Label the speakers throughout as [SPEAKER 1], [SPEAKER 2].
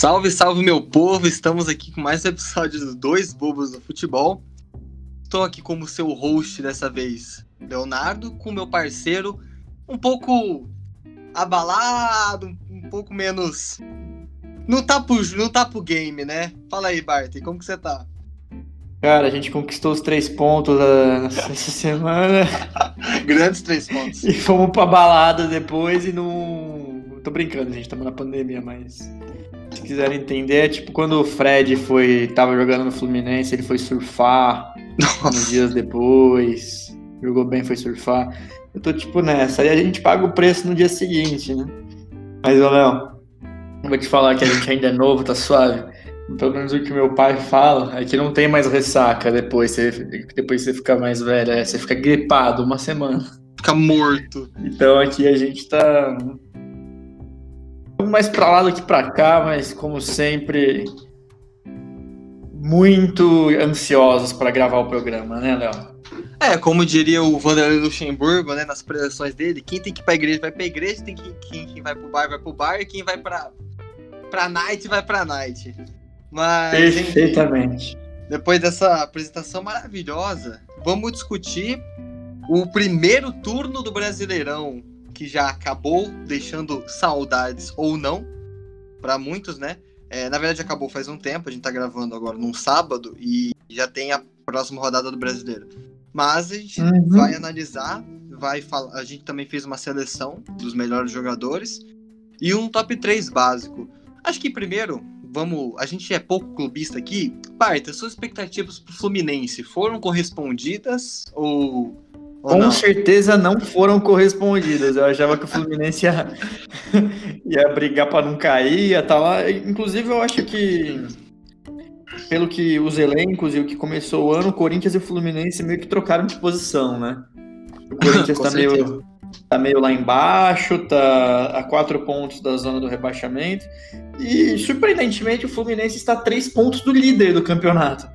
[SPEAKER 1] Salve, salve meu povo! Estamos aqui com mais um episódio dos Dois Bobos do Futebol. Estou aqui como seu host dessa vez, Leonardo, com meu parceiro um pouco abalado, um pouco menos. Não tá pro, não tá pro game, né? Fala aí, Bart, como que você tá?
[SPEAKER 2] Cara, a gente conquistou os três pontos uh, nessa semana.
[SPEAKER 1] Grandes três pontos.
[SPEAKER 2] E fomos pra balada depois e não. Tô brincando, gente, estamos na pandemia, mas se quiserem entender, é tipo quando o Fred foi tava jogando no Fluminense, ele foi surfar Nossa. uns dias depois, jogou bem, foi surfar. Eu tô tipo nessa, aí a gente paga o preço no dia seguinte, né? Mas, ô Léo, vou te falar que a gente ainda é novo, tá suave. Pelo menos o que meu pai fala é que não tem mais ressaca depois, você, depois você fica mais velho, é, você fica gripado uma semana.
[SPEAKER 1] Fica morto.
[SPEAKER 2] Então aqui a gente tá mais para lá do que para cá, mas como sempre, muito ansiosos para gravar o programa, né, Léo?
[SPEAKER 1] É, como diria o Vanderlei Luxemburgo, né, nas preleções dele, quem tem que ir pra igreja vai pra igreja, tem que, quem, quem vai pro bar vai pro bar, e quem vai pra, pra night vai pra night.
[SPEAKER 2] Mas, Perfeitamente.
[SPEAKER 1] depois dessa apresentação maravilhosa, vamos discutir o primeiro turno do Brasileirão que já acabou deixando saudades ou não, para muitos, né? É, na verdade, acabou faz um tempo, a gente tá gravando agora num sábado e já tem a próxima rodada do brasileiro. Mas a gente uhum. vai analisar, vai falar. A gente também fez uma seleção dos melhores jogadores e um top 3 básico. Acho que primeiro, vamos. A gente é pouco clubista aqui. Parta, suas expectativas pro Fluminense foram correspondidas ou
[SPEAKER 2] com não? certeza não foram correspondidas. Eu achava que o Fluminense ia, ia brigar para não cair, ia estar tá lá. Inclusive, eu acho que, pelo que os elencos e o que começou o ano, o Corinthians e o Fluminense meio que trocaram de posição, né? O Corinthians está meio, tá meio lá embaixo, tá a quatro pontos da zona do rebaixamento. E, surpreendentemente, o Fluminense está a três pontos do líder do campeonato.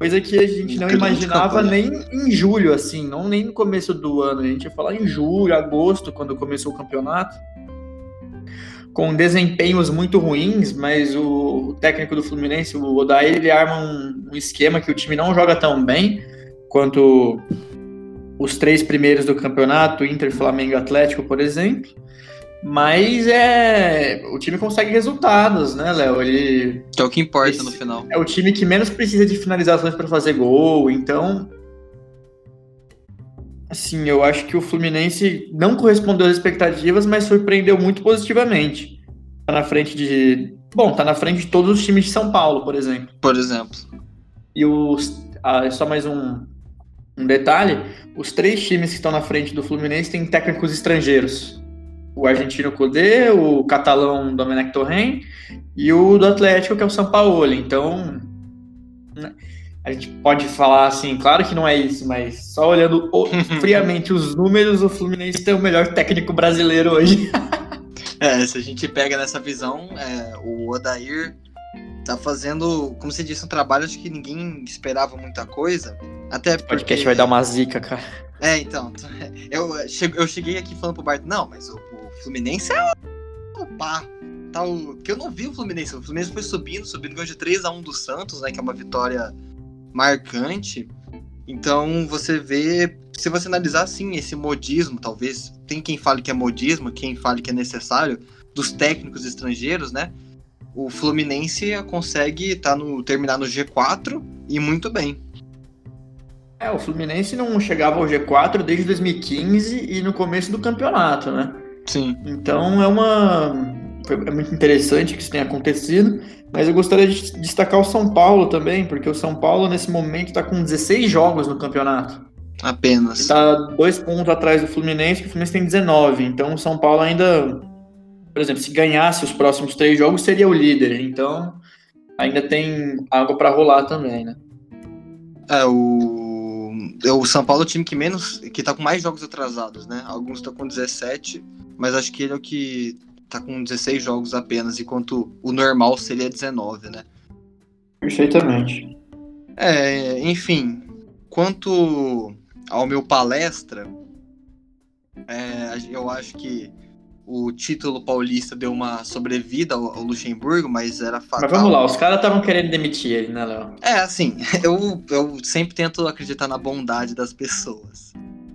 [SPEAKER 2] Coisa que a gente não imaginava nem em julho, assim, não nem no começo do ano. A gente ia falar em julho, agosto, quando começou o campeonato. Com desempenhos muito ruins, mas o técnico do Fluminense, o Odair, ele arma um, um esquema que o time não joga tão bem quanto os três primeiros do campeonato, Inter, Flamengo e Atlético, por exemplo. Mas é. O time consegue resultados, né, Léo? Ele.
[SPEAKER 1] Que é o que importa esse, no final.
[SPEAKER 2] É o time que menos precisa de finalizações para fazer gol. Então. Assim, eu acho que o Fluminense não correspondeu às expectativas, mas surpreendeu muito positivamente. Tá na frente de. Bom, tá na frente de todos os times de São Paulo, por exemplo.
[SPEAKER 1] Por exemplo.
[SPEAKER 2] E os. Ah, só mais um, um detalhe: os três times que estão na frente do Fluminense têm técnicos estrangeiros o argentino Cudê, o catalão Domenech Torren e o do Atlético, que é o São Paulo. Então, né, a gente pode falar assim, claro que não é isso, mas só olhando friamente os números, o Fluminense tem o melhor técnico brasileiro hoje.
[SPEAKER 1] é, se a gente pega nessa visão, é, o Odair tá fazendo, como você disse, um trabalho acho que ninguém esperava muita coisa. Até porque... O
[SPEAKER 2] podcast vai dar uma zica, cara.
[SPEAKER 1] É, então. Eu, eu cheguei aqui falando pro Bart, não, mas o, o Fluminense é o pá. Tá o, que eu não vi o Fluminense. O Fluminense foi subindo, subindo, ganhou de 3x1 do Santos, né? Que é uma vitória marcante. Então você vê, se você analisar assim, esse modismo, talvez, tem quem fale que é modismo, quem fale que é necessário, dos técnicos estrangeiros, né? O Fluminense consegue tá no, terminar no G4 e muito bem.
[SPEAKER 2] É, o Fluminense não chegava ao G4 desde 2015 e no começo do campeonato, né?
[SPEAKER 1] Sim.
[SPEAKER 2] Então é uma. É muito interessante que isso tenha acontecido, mas eu gostaria de destacar o São Paulo também, porque o São Paulo nesse momento está com 16 jogos no campeonato.
[SPEAKER 1] Apenas.
[SPEAKER 2] Está dois pontos atrás do Fluminense, que o Fluminense tem 19. Então o São Paulo ainda. Por exemplo, se ganhasse os próximos três jogos, seria o líder. Então ainda tem água para rolar também, né?
[SPEAKER 1] É, o o São Paulo é o time que menos. que tá com mais jogos atrasados, né? Alguns estão com 17, mas acho que ele é o que tá com 16 jogos apenas, enquanto o normal seria 19, né?
[SPEAKER 2] Perfeitamente.
[SPEAKER 1] É, enfim, quanto ao meu palestra, é, eu acho que o título paulista deu uma sobrevida ao, ao Luxemburgo, mas era fatal.
[SPEAKER 2] Mas vamos lá, os caras estavam querendo demitir ele, né, Léo?
[SPEAKER 1] É, assim, eu, eu sempre tento acreditar na bondade das pessoas.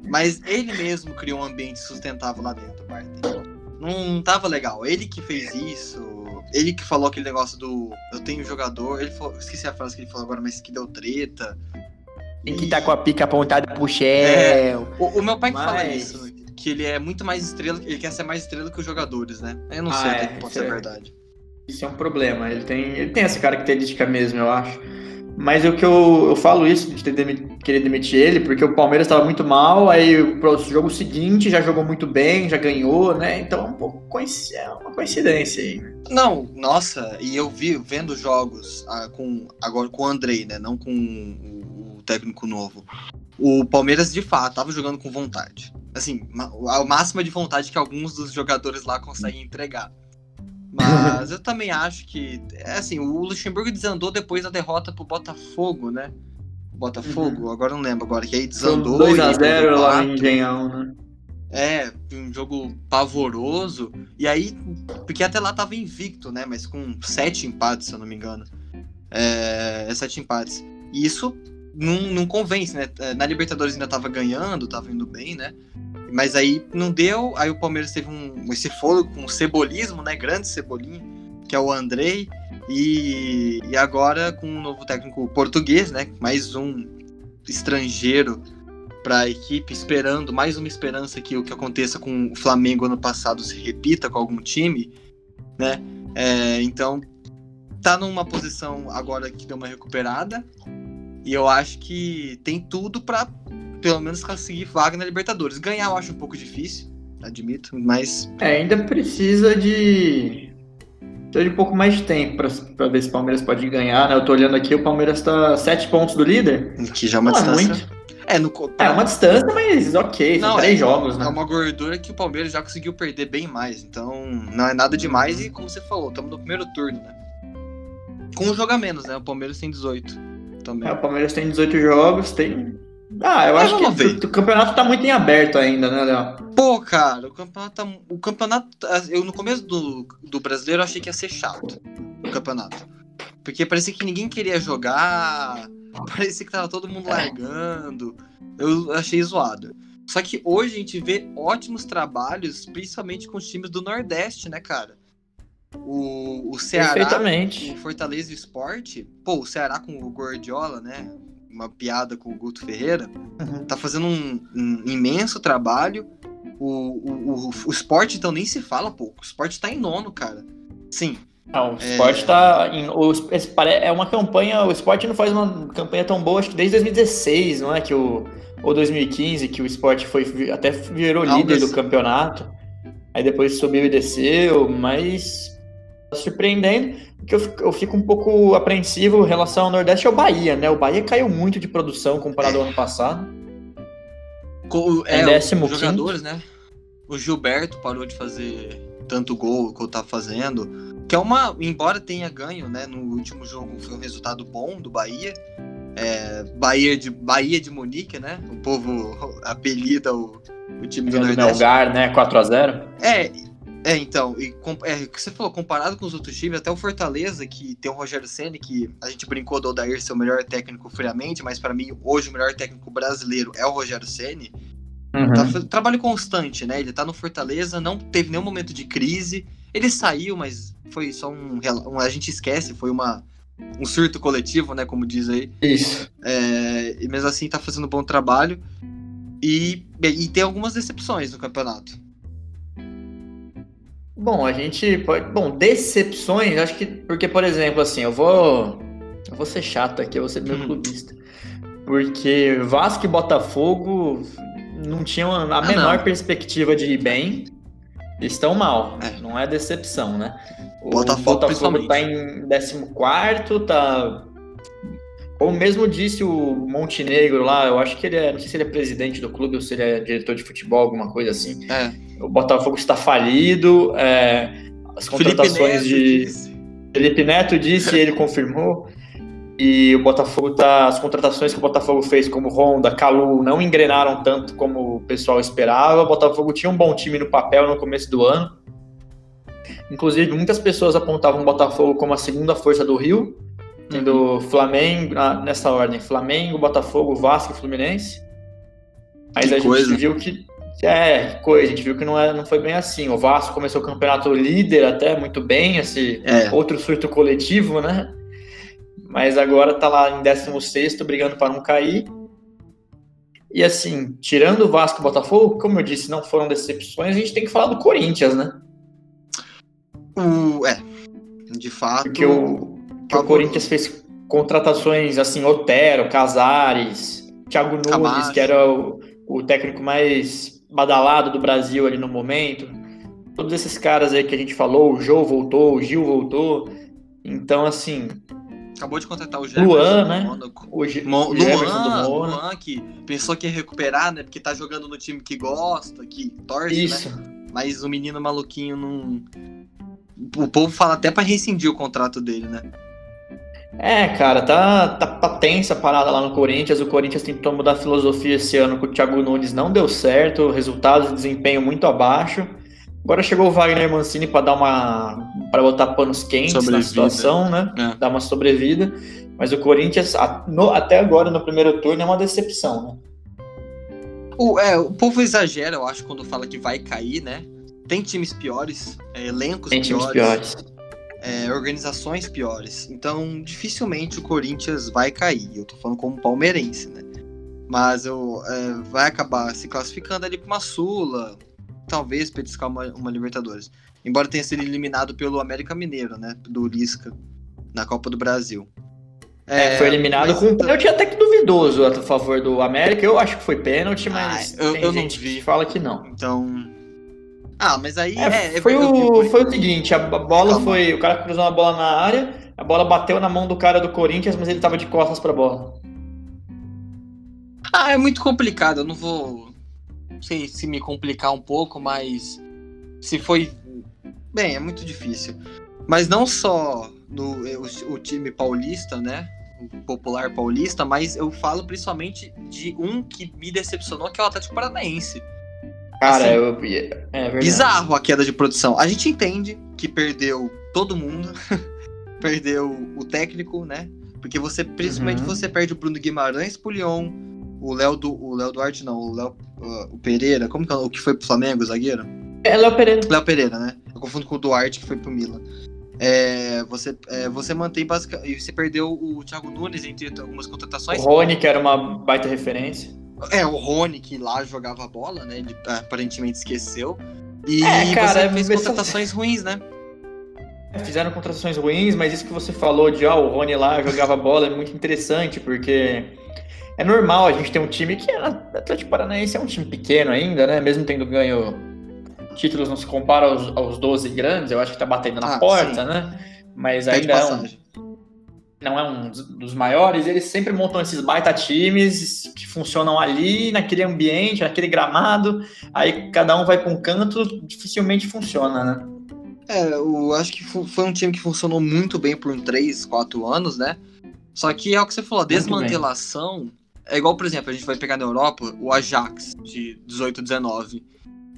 [SPEAKER 1] Mas ele mesmo criou um ambiente sustentável lá dentro, Barton. Não, tava legal. Ele que fez isso, ele que falou aquele negócio do eu tenho jogador, ele falou, esqueci a frase que ele falou agora, mas que deu treta.
[SPEAKER 2] Tem que estar tá com a pica apontada pro Shell.
[SPEAKER 1] É, o, o, meu pai que mas... fala isso, que ele é muito mais estrela, ele quer ser mais estrela que os jogadores, né? Eu não ah, sei é, até que pode ser é, verdade.
[SPEAKER 2] Isso é um problema, ele tem, ele tem essa característica mesmo, eu acho. Mas o que eu, eu falo isso de ter demit, querer demitir ele, porque o Palmeiras estava muito mal, aí pro jogo seguinte já jogou muito bem, já ganhou, né? Então é um pouco é uma coincidência aí.
[SPEAKER 1] Não, nossa, e eu vi vendo jogos ah, com agora com o Andrei, né? Não com o, o técnico novo. O Palmeiras de fato estava jogando com vontade. Assim, a máxima de vontade que alguns dos jogadores lá conseguem entregar. Mas eu também acho que. É assim, o Luxemburgo desandou depois da derrota pro Botafogo, né? Botafogo, uhum. agora não lembro agora, que aí desandou.
[SPEAKER 2] 2x0 lá em Engenhão, né?
[SPEAKER 1] É, um jogo pavoroso. E aí, porque até lá tava invicto, né? Mas com sete empates, se eu não me engano. É, é sete empates. E isso não, não convence, né? É, na Libertadores ainda tava ganhando, tava indo bem, né? Mas aí não deu, aí o Palmeiras teve um, esse fôlego com um cebolismo, né? Grande cebolinho, que é o Andrei. E, e agora com um novo técnico português, né? Mais um estrangeiro para a equipe, esperando mais uma esperança que o que aconteça com o Flamengo ano passado se repita com algum time, né? É, então tá numa posição agora que deu uma recuperada e eu acho que tem tudo para pelo menos conseguir vaga na Libertadores. Ganhar eu acho um pouco difícil, admito, mas.
[SPEAKER 2] É, ainda precisa de. Precisa de um pouco mais de tempo para ver se o Palmeiras pode ganhar, né? Eu tô olhando aqui, o Palmeiras tá sete pontos do líder.
[SPEAKER 1] Que já é uma Não distância. É, muito.
[SPEAKER 2] É, no, pra... é uma distância, mas ok, são não, três é, jogos, né?
[SPEAKER 1] É uma gordura que o Palmeiras já conseguiu perder bem mais, então não é nada demais e como você falou, estamos no primeiro turno, né? Com um jogo a menos, né? O Palmeiras tem 18 também.
[SPEAKER 2] É, o Palmeiras tem 18 jogos, tem ah, eu Mas acho que o, o, campeonato tá muito em aberto ainda, né, Léo?
[SPEAKER 1] Pô, cara, o campeonato tá, O campeonato. Eu no começo do, do brasileiro achei que ia ser chato. O campeonato. Porque parecia que ninguém queria jogar. Parecia que tava todo mundo largando. Eu achei zoado. Só que hoje a gente vê ótimos trabalhos, principalmente com os times do Nordeste, né, cara? O, o Ceará, o Fortaleza Esporte, pô, o Ceará com o Gordiola, né? uma piada com o Guto Ferreira, uhum. tá fazendo um, um, imenso trabalho. O, o, o, o esporte, então, nem se fala, pô. O esporte tá em nono, cara. Sim.
[SPEAKER 2] Não, o esporte é... tá. Em, o, é uma campanha. O esporte não faz uma campanha tão boa, acho que desde 2016, não é? Que o, ou 2015, que o esporte foi até virou não, líder do campeonato. Aí depois subiu e desceu, mas tá surpreendendo que eu, eu fico um pouco apreensivo em relação ao Nordeste é o Bahia, né? O Bahia caiu muito de produção comparado ao ano passado.
[SPEAKER 1] Com, é, é décimo os jogadores, né? O Gilberto parou de fazer tanto gol que eu tava fazendo. Que é uma. Embora tenha ganho, né? No último jogo foi um resultado bom do Bahia. É, Bahia, de, Bahia de Munique, né? O povo apelida o, o time do Nordeste.
[SPEAKER 2] Melgar, né? 4x0.
[SPEAKER 1] É, é, então, e é, o que você falou, comparado com os outros times, até o Fortaleza, que tem o Rogério Senna, que a gente brincou do Odair ser o melhor técnico friamente, mas para mim, hoje, o melhor técnico brasileiro é o Rogério Senna. Uhum. Tá, trabalho constante, né? Ele tá no Fortaleza, não teve nenhum momento de crise. Ele saiu, mas foi só um. um a gente esquece, foi uma, um surto coletivo, né? Como diz aí.
[SPEAKER 2] Isso.
[SPEAKER 1] É, e mesmo assim tá fazendo um bom trabalho. E, e tem algumas decepções no campeonato.
[SPEAKER 2] Bom, a gente pode. Bom, decepções, acho que. Porque, por exemplo, assim, eu vou. Eu vou ser chato aqui, eu vou ser meio hum. clubista. Porque Vasco e Botafogo não tinham a ah, menor perspectiva de ir bem. Estão mal. É. Não é decepção, né? O Botafogo, Botafogo tá em 14, tá. Como mesmo disse o Montenegro lá, eu acho que ele é. Não sei se ele é presidente do clube ou se ele é diretor de futebol, alguma coisa assim.
[SPEAKER 1] É
[SPEAKER 2] o Botafogo está falido, é, as contratações de. Disse. Felipe Neto disse e ele confirmou. E o Botafogo tá. As contratações que o Botafogo fez, como Honda, Calu, não engrenaram tanto como o pessoal esperava. O Botafogo tinha um bom time no papel no começo do ano. Inclusive, muitas pessoas apontavam o Botafogo como a segunda força do Rio, tendo uhum. Flamengo, nessa ordem, Flamengo, Botafogo, Vasco e Fluminense. Mas que a coisa. gente viu que. É, coisa, a gente viu que não, é, não foi bem assim. O Vasco começou o campeonato líder até muito bem, esse é. outro surto coletivo, né? mas agora tá lá em 16 brigando para não cair. E assim, tirando o Vasco e o Botafogo, como eu disse, não foram decepções, a gente tem que falar do Corinthians, né?
[SPEAKER 1] O, é, de fato.
[SPEAKER 2] Porque o, que o Corinthians fez contratações assim, Otero, Casares, Thiago Nunes, Camacho. que era o, o técnico mais badalado do Brasil ali no momento. Todos esses caras aí que a gente falou, o Jô voltou, o Gil voltou. Então, assim,
[SPEAKER 1] Acabou de contratar o Jefferson
[SPEAKER 2] Luan, né?
[SPEAKER 1] Mônaco. O, Ge Mo Luan, Luan, que pensou que ia recuperar, né? Porque tá jogando no time que gosta, que torce, né? Isso. né? Mas o menino maluquinho não... O povo fala até pra rescindir o contrato dele, né?
[SPEAKER 2] É, cara, tá, tá, tá tensa a parada lá no Corinthians. O Corinthians tentou mudar a filosofia esse ano com o Thiago Nunes, não deu certo, resultados de desempenho muito abaixo. Agora chegou o Wagner Mancini para dar uma. para botar panos quentes sobrevida. na situação, né? É. Dar uma sobrevida. Mas o Corinthians, no, até agora, no primeiro turno, é uma decepção, né?
[SPEAKER 1] O, é, o povo exagera, eu acho, quando fala que vai cair, né? Tem times piores, é, elencos
[SPEAKER 2] Tem piores. Times piores.
[SPEAKER 1] É, organizações piores. Então, dificilmente o Corinthians vai cair. Eu tô falando como palmeirense, né? Mas eu, é, vai acabar se classificando ali pra uma Sula, talvez petiscar uma, uma Libertadores. Embora tenha sido eliminado pelo América Mineiro, né? Do Lisca, na Copa do Brasil.
[SPEAKER 2] É, foi eliminado mas, com um pênalti até que duvidoso a favor do América. Eu acho que foi pênalti, mas
[SPEAKER 1] ah, eu, eu não vi.
[SPEAKER 2] fala que não.
[SPEAKER 1] Então. Ah, mas aí.
[SPEAKER 2] É, é, foi, o, foi o seguinte: a bola Calma. foi. O cara cruzou uma bola na área, a bola bateu na mão do cara do Corinthians, mas ele tava de costas pra bola.
[SPEAKER 1] Ah, é muito complicado. Eu não vou não sei se me complicar um pouco, mas se foi. Bem, é muito difícil. Mas não só no o, o time paulista, né? O popular paulista, mas eu falo principalmente de um que me decepcionou, que é o Atlético Paranaense.
[SPEAKER 2] Cara, assim, eu.
[SPEAKER 1] É bizarro a queda de produção. A gente entende que perdeu todo mundo, perdeu o técnico, né? Porque você, principalmente, uhum. você perde o Bruno Guimarães pro Lyon, o Léo do o Léo Duarte não, o Léo uh, o Pereira, como que é o que foi pro Flamengo, o zagueiro?
[SPEAKER 2] É Léo Pereira.
[SPEAKER 1] Léo Pereira, né? Eu confundo com o Duarte que foi pro Milan. É, você, é, você mantém basicamente. Você perdeu o Thiago Nunes entre algumas contratações.
[SPEAKER 2] O Rony, que era uma baita referência.
[SPEAKER 1] É, o Rony, que lá jogava bola, né? Ele aparentemente esqueceu. E
[SPEAKER 2] é, cara,
[SPEAKER 1] você fez contratações ruins, né?
[SPEAKER 2] Fizeram contratações ruins, mas isso que você falou de ah, o Rony lá jogava bola é muito interessante, porque é normal a gente ter um time que é Atlético Paranaense é um time pequeno ainda, né? Mesmo tendo ganho títulos, não se compara aos, aos 12 grandes, eu acho que tá batendo na ah, porta, sim. né? Mas ainda é um, não é um dos maiores, eles sempre montam esses baita times que funcionam ali, naquele ambiente, naquele gramado, aí cada um vai para um canto, dificilmente funciona, né?
[SPEAKER 1] É, eu acho que foi um time que funcionou muito bem por 3, 4 anos, né? Só que é o que você falou, a desmantelação é igual, por exemplo, a gente vai pegar na Europa o Ajax de 18, 19.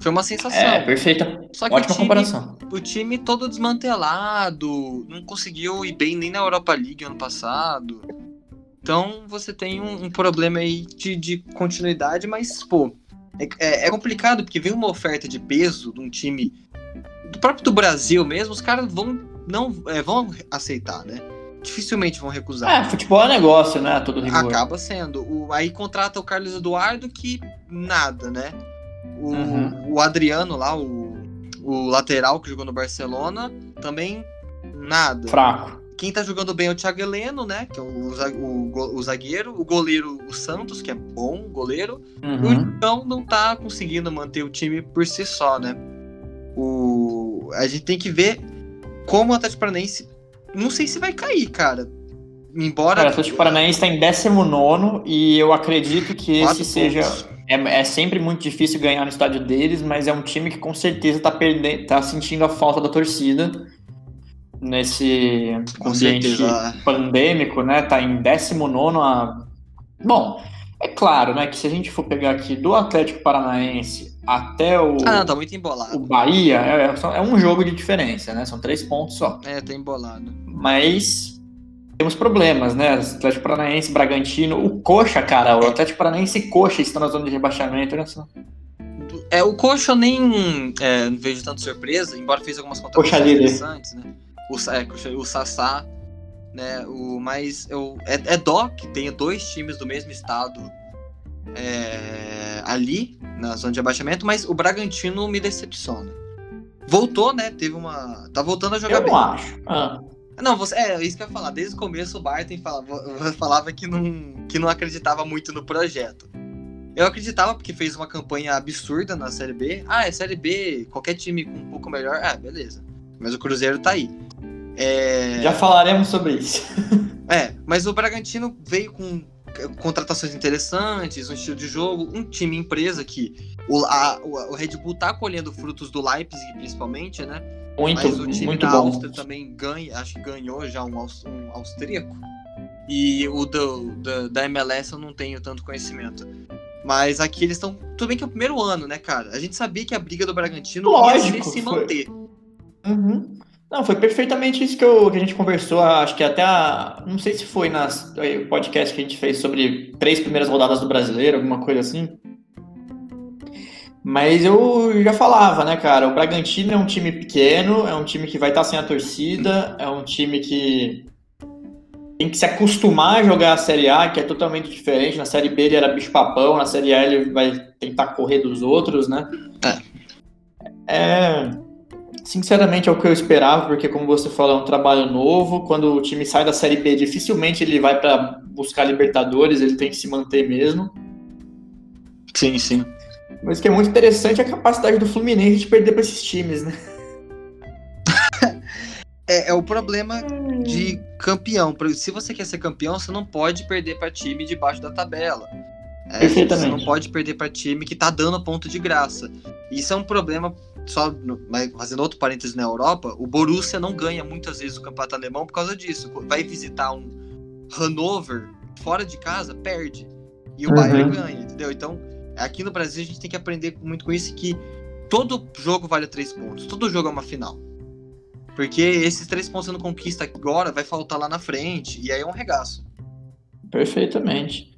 [SPEAKER 1] Foi uma sensação.
[SPEAKER 2] É, perfeita. Só que Ótima o time, comparação.
[SPEAKER 1] O time todo desmantelado, não conseguiu ir bem nem na Europa League ano passado. Então você tem um, um problema aí de, de, continuidade, mas, pô, é, é, é, complicado porque vem uma oferta de peso de um time do próprio do Brasil mesmo, os caras vão, não, é, vão aceitar, né? dificilmente vão recusar.
[SPEAKER 2] É, futebol é negócio, né? Todo rigor.
[SPEAKER 1] Acaba sendo. O, aí contrata o Carlos Eduardo, que nada, né? O, uhum. o Adriano lá, o, o lateral que jogou no Barcelona, também nada.
[SPEAKER 2] Fraco.
[SPEAKER 1] Quem tá jogando bem é o Thiago Heleno, né? Que é o, o, o zagueiro. O goleiro, o Santos, que é bom goleiro. Uhum. Então não tá conseguindo manter o time por si só, né? O, a gente tem que ver como o Atlético Paranaense não sei se vai cair, cara. Embora. Cara,
[SPEAKER 2] o Atlético Paranaense está em 19 e eu acredito que esse seja. É, é, sempre muito difícil ganhar no estádio deles, mas é um time que com certeza está perdendo, tá sentindo a falta da torcida. nesse ambiente pandêmico, né? Tá em 19 a. Bom, é claro, né, que se a gente for pegar aqui do Atlético Paranaense até o.
[SPEAKER 1] Ah, não, tá muito embolado.
[SPEAKER 2] O Bahia, é, é, é um jogo de diferença, né? São três pontos só.
[SPEAKER 1] É, tá embolado.
[SPEAKER 2] Mas temos problemas, né? Atlético Paranaense, Bragantino, o Coxa, cara, o Atlético Paranaense e Coxa estão na zona de rebaixamento, né?
[SPEAKER 1] É, o Coxa eu nem é, vejo tanto surpresa, embora fez algumas contratações interessantes, né? O, é, o Sassá, né? O, mas eu, é, é dó que tenha dois times do mesmo estado é, ali, na zona de abaixamento, mas o Bragantino me decepciona. Voltou, né? Teve uma. Tá voltando a jogar
[SPEAKER 2] eu bem. Eu acho. Ah.
[SPEAKER 1] Não, você, é isso que eu ia falar. Desde o começo o Barton falava, falava que, não, que não acreditava muito no projeto. Eu acreditava porque fez uma campanha absurda na Série B. Ah, é Série B, qualquer time com um pouco melhor. Ah, beleza. Mas o Cruzeiro tá aí.
[SPEAKER 2] É... Já falaremos sobre isso.
[SPEAKER 1] é, mas o Bragantino veio com contratações interessantes, um estilo de jogo, um time empresa que o, a, o Red Bull tá colhendo frutos do Leipzig, principalmente, né?
[SPEAKER 2] Muito, Mas o time muito da bom. Áustria
[SPEAKER 1] também ganha, acho que ganhou já um, um austríaco. E o do, do, da MLS eu não tenho tanto conhecimento. Mas aqui eles estão. Tudo bem que é o primeiro ano, né, cara? A gente sabia que a briga do Bragantino
[SPEAKER 2] Lógico,
[SPEAKER 1] ia se manter.
[SPEAKER 2] Uhum. Não, foi perfeitamente isso que, eu, que a gente conversou. Acho que até a. Não sei se foi nas podcast que a gente fez sobre três primeiras rodadas do brasileiro, alguma coisa assim. Mas eu já falava, né, cara? O Bragantino é um time pequeno, é um time que vai estar sem a torcida, é um time que tem que se acostumar a jogar a Série A, que é totalmente diferente. Na Série B ele era bicho-papão, na Série A ele vai tentar correr dos outros, né? É. é. Sinceramente é o que eu esperava, porque como você falou, é um trabalho novo. Quando o time sai da Série B, dificilmente ele vai para buscar Libertadores, ele tem que se manter mesmo.
[SPEAKER 1] Sim, sim.
[SPEAKER 2] Mas o que é muito interessante é a capacidade do Fluminense de perder para esses times, né?
[SPEAKER 1] é, é, o problema de campeão. Se você quer ser campeão, você não pode perder para time debaixo da tabela. É, você não pode perder para time que tá dando ponto de graça. Isso é um problema, só fazendo outro parênteses na Europa, o Borussia não ganha muitas vezes o campeonato alemão por causa disso. Vai visitar um Hannover fora de casa, perde. E o uhum. Bayern ganha, entendeu? Então, Aqui no Brasil a gente tem que aprender muito com isso que todo jogo vale três pontos. Todo jogo é uma final. Porque esses três pontos você não conquista agora, vai faltar lá na frente. E aí é um regaço.
[SPEAKER 2] Perfeitamente.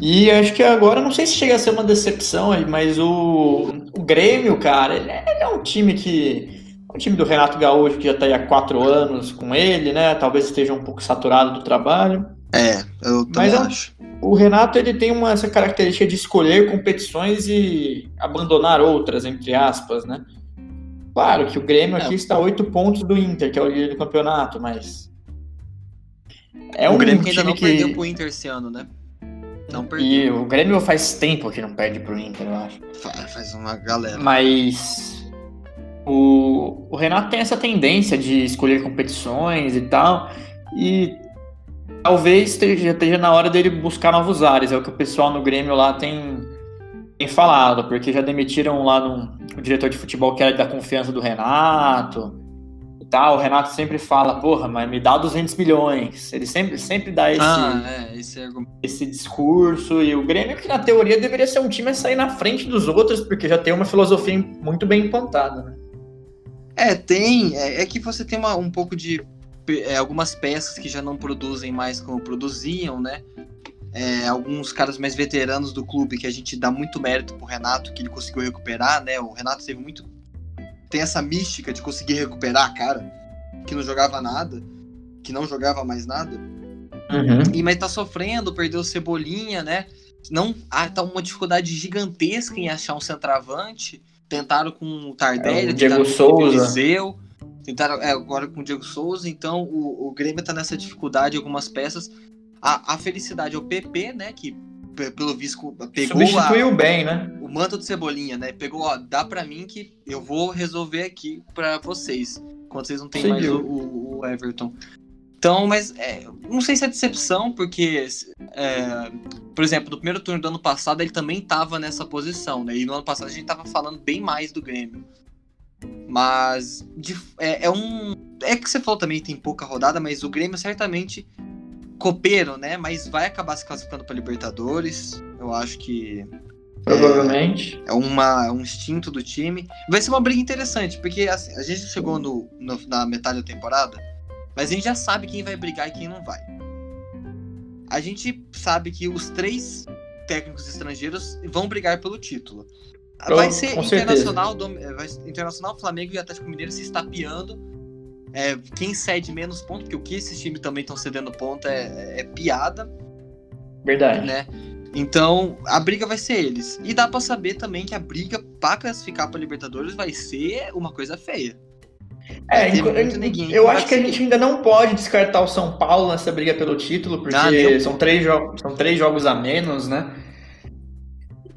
[SPEAKER 2] E acho que agora, não sei se chega a ser uma decepção, mas o, o Grêmio, cara, ele é, ele é um time que. É um time do Renato Gaúcho que já está aí há quatro anos com ele, né? Talvez esteja um pouco saturado do trabalho.
[SPEAKER 1] É, eu também mas acho
[SPEAKER 2] o Renato ele tem uma, essa característica de escolher competições e abandonar outras, entre aspas, né? Claro que o Grêmio aqui é. está a oito pontos do Inter, que é o líder do campeonato, mas.
[SPEAKER 1] É o um Grêmio que ainda não que... perdeu pro Inter esse ano, né?
[SPEAKER 2] Não perdeu. E o Grêmio faz tempo que não perde pro Inter, eu acho.
[SPEAKER 1] Faz uma galera.
[SPEAKER 2] Mas. O, o Renato tem essa tendência de escolher competições e tal. E talvez esteja, esteja na hora dele buscar novos ares. É o que o pessoal no Grêmio lá tem, tem falado, porque já demitiram lá no, o diretor de futebol que era da confiança do Renato e tal. O Renato sempre fala, porra, mas me dá 200 milhões. Ele sempre, sempre dá esse,
[SPEAKER 1] ah, é, esse,
[SPEAKER 2] esse discurso. E o Grêmio, que na teoria deveria ser um time a sair na frente dos outros, porque já tem uma filosofia muito bem implantada, né?
[SPEAKER 1] É, tem. É, é que você tem uma, um pouco de é, algumas peças que já não produzem mais como produziam, né? É, alguns caras mais veteranos do clube que a gente dá muito mérito pro Renato que ele conseguiu recuperar, né? O Renato teve muito tem essa mística de conseguir recuperar, cara, que não jogava nada, que não jogava mais nada.
[SPEAKER 2] Uhum.
[SPEAKER 1] E mas tá sofrendo, perdeu o Cebolinha, né? Não, ah, tá uma dificuldade gigantesca em achar um centroavante. Tentaram com o Tardelli, é, o
[SPEAKER 2] Diego Souza. O
[SPEAKER 1] Eliseu, Tentaram é, agora com o Diego Souza, então o, o Grêmio tá nessa dificuldade algumas peças. A, a felicidade é o PP, né? Que pelo visto pegou
[SPEAKER 2] Substituiu a, bem, né?
[SPEAKER 1] O manto de cebolinha, né? Pegou, ó, dá para mim que eu vou resolver aqui para vocês, quando vocês não têm mais o, o, o, Everton. Então, mas é, não sei se é decepção, porque, é, por exemplo, no primeiro turno do ano passado ele também tava nessa posição, né? E no ano passado a gente tava falando bem mais do Grêmio. Mas de, é, é, um. é que você falou também tem pouca rodada, mas o Grêmio certamente copeiro, né? Mas vai acabar se classificando para Libertadores. Eu acho que
[SPEAKER 2] Provavelmente.
[SPEAKER 1] É, é uma, um instinto do time. Vai ser uma briga interessante, porque assim, a gente chegou no, no, na metade da temporada, mas a gente já sabe quem vai brigar e quem não vai. A gente sabe que os três técnicos estrangeiros vão brigar pelo título. Vai ser internacional, do, vai, internacional, Flamengo e Atlético Mineiro se estapeando. É, quem cede menos pontos, porque o que esses times também estão cedendo ponto é, é piada.
[SPEAKER 2] Verdade.
[SPEAKER 1] Né? Então, a briga vai ser eles. E dá para saber também que a briga para classificar para Libertadores vai ser uma coisa feia.
[SPEAKER 2] É, eu acho que a gente ainda não pode descartar o São Paulo nessa briga pelo título, porque ah, são, três são três jogos a menos, né?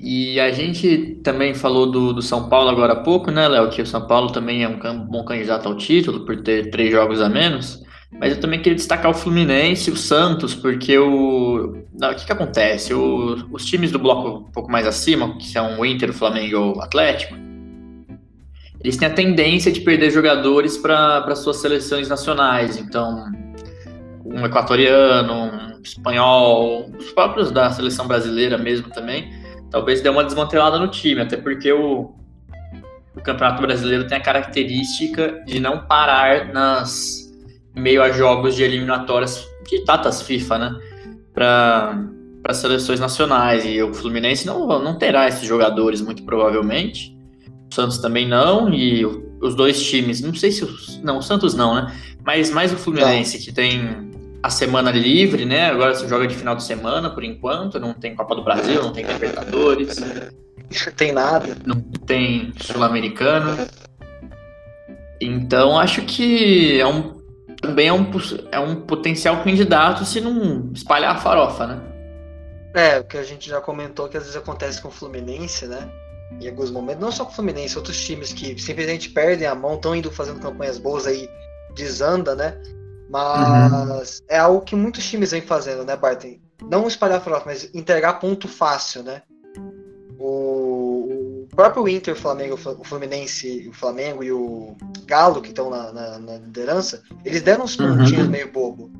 [SPEAKER 2] E a gente também falou do, do São Paulo agora há pouco, né, Léo? Que o São Paulo também é um bom candidato ao título por ter três jogos a menos. Mas eu também queria destacar o Fluminense e o Santos, porque o. Não, o que, que acontece? O, os times do bloco um pouco mais acima, que são o Inter, o Flamengo e o Atlético, eles têm a tendência de perder jogadores para suas seleções nacionais. Então, um equatoriano, um espanhol, os próprios da seleção brasileira mesmo também, talvez dê uma desmantelada no time, até porque o, o Campeonato Brasileiro tem a característica de não parar nas meio a jogos de eliminatórias de datas FIFA, né? Para seleções nacionais. E o Fluminense não, não terá esses jogadores, muito provavelmente. O Santos também não. E os dois times, não sei se. Os, não, o Santos não, né? Mas mais o Fluminense, que tem a semana livre, né? Agora você joga de final de semana, por enquanto. Não tem Copa do Brasil, não tem Libertadores.
[SPEAKER 1] Não tem nada.
[SPEAKER 2] Não tem Sul-Americano. Então acho que é um também é um, é um potencial candidato se não espalhar a farofa, né?
[SPEAKER 1] É, o que a gente já comentou que às vezes acontece com o Fluminense, né? Em alguns momentos, não só com o Fluminense, outros times que simplesmente perdem a mão, estão indo fazendo campanhas boas aí, desanda, né? Mas uhum. é algo que muitos times vêm fazendo, né, Barton? Não espalhar a farofa, mas entregar ponto fácil, né? O, o próprio Inter, o Flamengo, o Fluminense, o Flamengo e o Galo, que estão na, na, na, liderança, eles deram uns uhum. pontinhos uhum. meio bobo.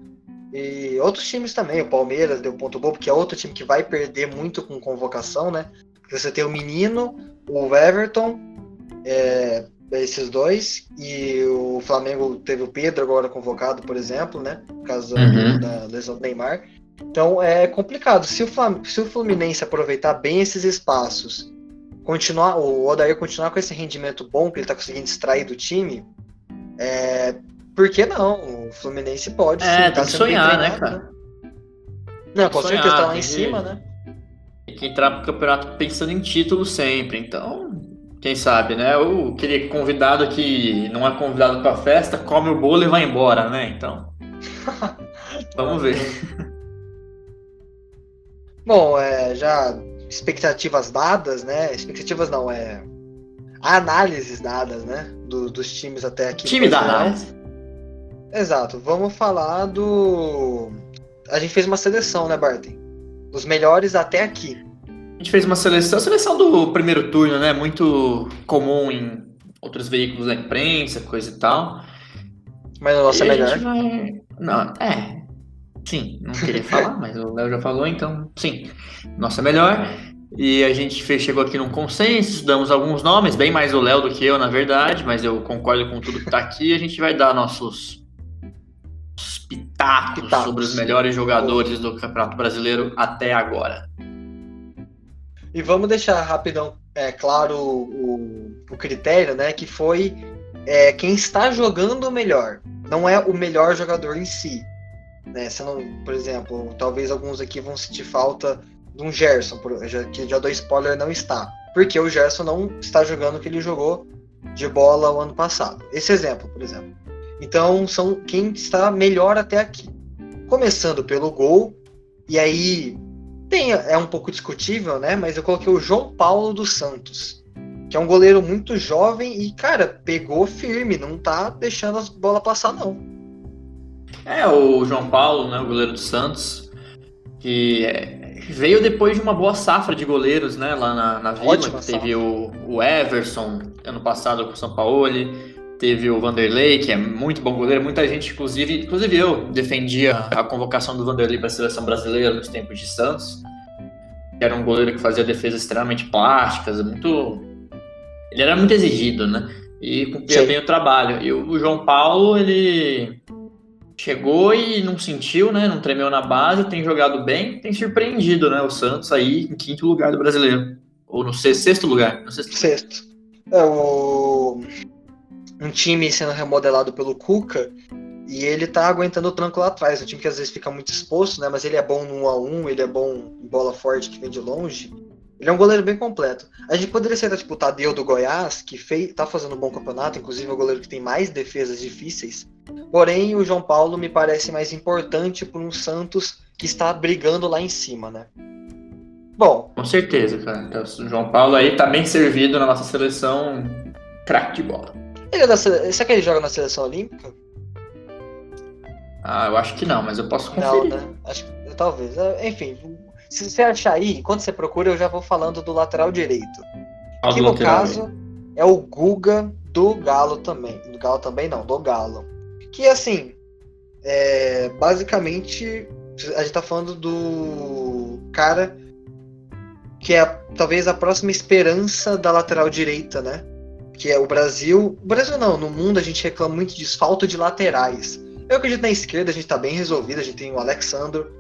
[SPEAKER 1] E outros times também, o Palmeiras deu ponto bobo, que é outro time que vai perder muito com convocação, né? Você tem o Menino, o Everton, é, esses dois, e o Flamengo teve o Pedro agora convocado, por exemplo, né? Por causa uhum. da lesão do Neymar. Então é complicado. Se o, Flam se o Fluminense aproveitar bem esses espaços, continuar, o Odair continuar com esse rendimento bom que ele está conseguindo extrair do time, é, por que não? O Fluminense pode.
[SPEAKER 2] É, sim, tá tem que sonhar, né, cara? Né?
[SPEAKER 1] Não, com certeza tá lá em cima, né?
[SPEAKER 2] Tem que entrar pro campeonato pensando em título sempre. Então, quem sabe, né? O aquele convidado que não é convidado pra festa, come o bolo e vai embora, né? Então. vamos ver.
[SPEAKER 1] Bom, é, já expectativas dadas, né? Expectativas não, é análises dadas, né? Do, dos times até aqui.
[SPEAKER 2] Time da análise.
[SPEAKER 1] Exato. Vamos falar do. A gente fez uma seleção, né, Barton? Os melhores até aqui.
[SPEAKER 2] Gente fez uma seleção, seleção do primeiro turno, né? Muito comum em outros veículos da imprensa, coisa e tal.
[SPEAKER 1] Mas a nossa é melhor.
[SPEAKER 2] Vai... Não, é, Sim, não queria falar, mas o Léo já falou, então sim. Nossa melhor. E a gente fez, chegou aqui num consenso, damos alguns nomes, bem mais o Léo do que eu, na verdade, mas eu concordo com tudo que tá aqui. A gente vai dar nossos pitacos, pitacos. sobre os melhores jogadores do Campeonato Brasileiro até agora.
[SPEAKER 1] E vamos deixar rapidão é, claro o, o critério, né? Que foi é, quem está jogando melhor. Não é o melhor jogador em si. Né? Você não, por exemplo, talvez alguns aqui vão sentir falta de um Gerson, que já dou spoiler, não está. Porque o Gerson não está jogando o que ele jogou de bola o ano passado. Esse exemplo, por exemplo. Então, são quem está melhor até aqui. Começando pelo gol, e aí tem, é um pouco discutível, né? Mas eu coloquei o João Paulo dos Santos, que é um goleiro muito jovem e, cara, pegou firme, não tá deixando as bolas passar, não.
[SPEAKER 2] É, o João Paulo, né, o goleiro do Santos, que é, veio depois de uma boa safra de goleiros, né, lá na, na Vila, Ótima teve o, o, Everson ano passado com o São Paulo, Teve o Vanderlei, que é muito bom goleiro. Muita gente, inclusive, inclusive eu, defendia a convocação do Vanderlei para a seleção brasileira nos tempos de Santos. Era um goleiro que fazia defesas extremamente plásticas, muito. Ele era muito exigido, né? E cumpria Sim. bem o trabalho. E o João Paulo, ele chegou e não sentiu, né? Não tremeu na base, tem jogado bem, tem surpreendido, né? O Santos aí em quinto lugar do brasileiro. Ou no sexto lugar? No
[SPEAKER 1] sexto. sexto. É, o... Um time sendo remodelado pelo Cuca e ele tá aguentando o tranco lá atrás. Um time que às vezes fica muito exposto, né? Mas ele é bom no 1 a 1 ele é bom em bola forte que vem de longe. Ele é um goleiro bem completo. A gente poderia ser tipo o Tadeu do Goiás, que fez, tá fazendo um bom campeonato, inclusive é o goleiro que tem mais defesas difíceis. Porém, o João Paulo me parece mais importante para um Santos que está brigando lá em cima, né?
[SPEAKER 2] Bom. Com certeza, cara. Então, o João Paulo aí tá bem servido na nossa seleção craque de bola.
[SPEAKER 1] Ele é da, será que ele joga na seleção olímpica?
[SPEAKER 2] Ah, eu acho que não, mas eu posso conferir.
[SPEAKER 1] Não, né? Acho, talvez. É, enfim, se você achar aí, enquanto você procura, eu já vou falando do lateral direito. que no caso é o Guga do Galo também. Do Galo também não, do Galo. Que assim, é, basicamente a gente tá falando do cara que é talvez a próxima esperança da lateral direita, né? Que é o Brasil. O Brasil não, no mundo a gente reclama muito de falta de laterais. Eu acredito na esquerda, a gente tá bem resolvido, a gente tem o Alexandro,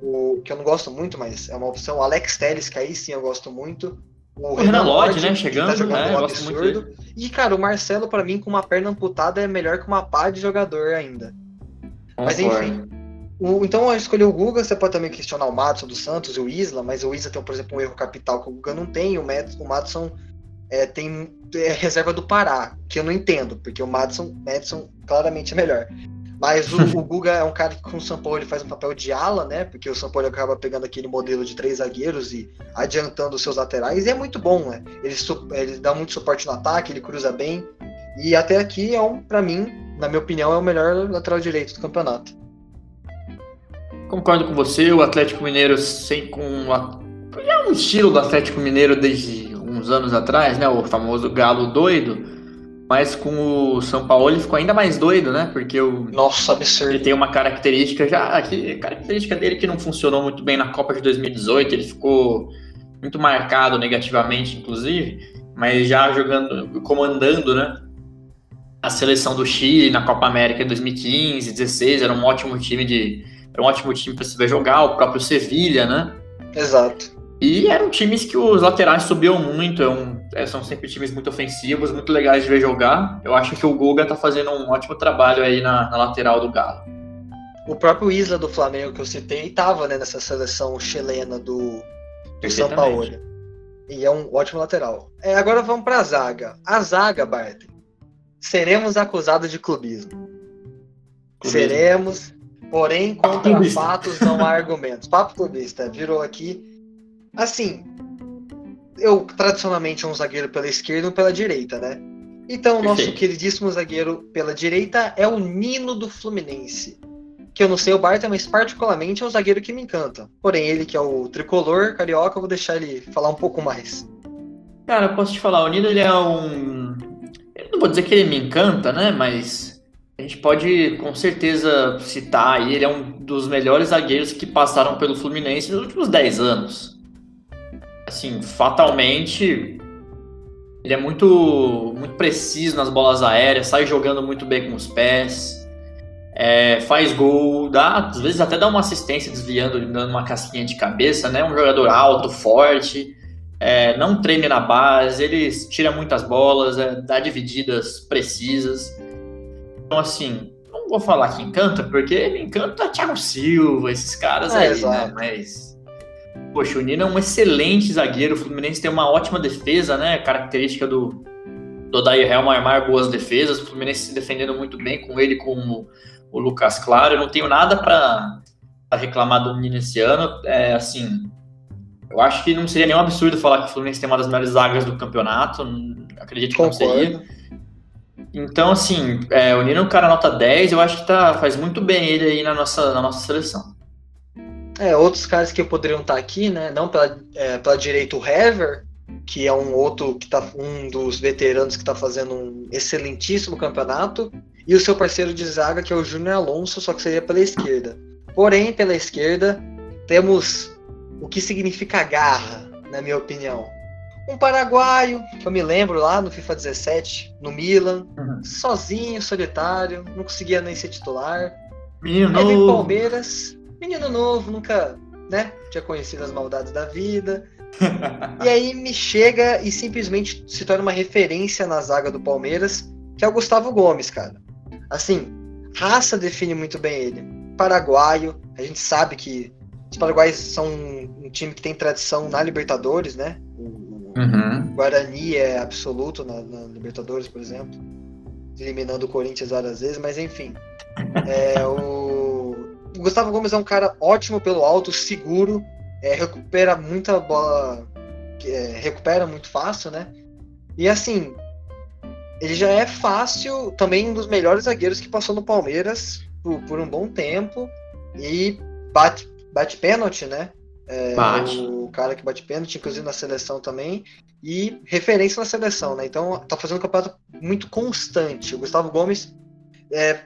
[SPEAKER 1] o que eu não gosto muito, mas é uma opção. O Alex Telles, que aí sim eu gosto muito.
[SPEAKER 2] O, o Renan, Lodge, né? Chegando, tá jogando é, um absurdo.
[SPEAKER 1] E, cara, o Marcelo, para mim, com uma perna amputada, é melhor que uma pá de jogador ainda. Concordo. Mas enfim. O, então eu escolhi o Guga, você pode também questionar o Madison do Santos e o Isla, mas o Isla tem, por exemplo, um erro capital que o Guga não tem, o Madison é, tem é, reserva do Pará, que eu não entendo, porque o Madison, Madison claramente é melhor. Mas o, o Guga é um cara que com o São Paulo ele faz um papel de ala, né? Porque o São Paulo acaba pegando aquele modelo de três zagueiros e adiantando os seus laterais. E é muito bom, né? Ele, ele dá muito suporte no ataque, ele cruza bem. E até aqui é um, para mim, na minha opinião, é o melhor lateral direito do campeonato.
[SPEAKER 2] Concordo com você, o Atlético Mineiro sem com é um estilo do Atlético Mineiro desde uns anos atrás, né? O famoso galo doido mas com o São Paulo ele ficou ainda mais doido, né? Porque o.
[SPEAKER 1] Nossa, absurdo.
[SPEAKER 2] Ele tem uma característica já. Que, característica dele que não funcionou muito bem na Copa de 2018. Ele ficou muito marcado negativamente, inclusive. Mas já jogando, comandando, né? A seleção do Chile na Copa América de 2015, 16, era um ótimo time de. Era um ótimo time para se ver jogar, o próprio Sevilha, né?
[SPEAKER 1] Exato.
[SPEAKER 2] E eram times que os laterais subiam muito, é um, é, são sempre times muito ofensivos, muito legais de ver jogar. Eu acho que o Guga tá fazendo um ótimo trabalho aí na, na lateral do Galo.
[SPEAKER 1] O próprio Isla do Flamengo que eu citei estava né, nessa seleção chilena do, do São Paulo. E é um ótimo lateral. É, agora vamos para a zaga. A zaga, Bart, seremos acusados de clubismo. clubismo. Seremos, porém, contra fatos não há argumentos. Papo clubista, virou aqui Assim, eu tradicionalmente um zagueiro pela esquerda um pela direita, né? Então, o nosso queridíssimo zagueiro pela direita é o Nino do Fluminense. Que eu não sei o Barta, mas particularmente é um zagueiro que me encanta. Porém, ele que é o tricolor carioca, eu vou deixar ele falar um pouco mais.
[SPEAKER 2] Cara, eu posso te falar, o Nino ele é um. Eu não vou dizer que ele me encanta, né? Mas a gente pode com certeza citar aí, ele é um dos melhores zagueiros que passaram pelo Fluminense nos últimos 10 anos assim, fatalmente ele é muito, muito preciso nas bolas aéreas, sai jogando muito bem com os pés, é, faz gol, dá, às vezes até dá uma assistência desviando, dando uma casquinha de cabeça, né? Um jogador alto, forte, é, não treme na base, ele tira muitas bolas, é, dá divididas precisas. Então, assim, não vou falar que encanta, porque ele encanta Thiago Silva, esses caras é, aí, né? Mas Poxa, o Nino é um excelente zagueiro. O Fluminense tem uma ótima defesa, né? Característica do, do Odair Helma armar boas defesas. O Fluminense se defendendo muito bem com ele, com o, o Lucas Claro. Eu não tenho nada para reclamar do Nino esse ano. É assim. Eu acho que não seria nenhum absurdo falar que o Fluminense tem uma das melhores zagas do campeonato. Acredito que Concordo. não seria. Então, assim, é, o Nino é um cara nota 10, eu acho que tá, faz muito bem ele aí na nossa, na nossa seleção.
[SPEAKER 1] É, outros caras que poderiam estar aqui, né? Não pela, é, pela direita o Hever, que é um outro que tá um dos veteranos que está fazendo um excelentíssimo campeonato, e o seu parceiro de zaga que é o Júnior Alonso, só que seria pela esquerda. Porém, pela esquerda temos o que significa garra, na minha opinião. Um paraguaio, que eu me lembro lá no FIFA 17, no Milan, uhum. sozinho, solitário, não conseguia nem ser titular.
[SPEAKER 2] Menino Aí vem
[SPEAKER 1] Palmeiras, menino novo, nunca né, tinha conhecido as maldades da vida. e aí me chega e simplesmente se torna uma referência na zaga do Palmeiras, que é o Gustavo Gomes, cara. Assim, raça define muito bem ele. Paraguaio, a gente sabe que os paraguaios são um time que tem tradição na Libertadores, né?
[SPEAKER 2] Uhum.
[SPEAKER 1] Guarani é absoluto na, na, Libertadores, por exemplo, eliminando o Corinthians várias vezes, mas enfim. É, o... o... Gustavo Gomes é um cara ótimo pelo alto, seguro, é, recupera muita bola, é, recupera muito fácil, né? E assim, ele já é fácil, também um dos melhores zagueiros que passou no Palmeiras por, por um bom tempo e bate, bate pênalti, né?
[SPEAKER 2] É, bate.
[SPEAKER 1] O cara que bate pênalti, inclusive na seleção também, e referência na seleção, né? Então tá fazendo um campeonato muito constante. O Gustavo Gomes é,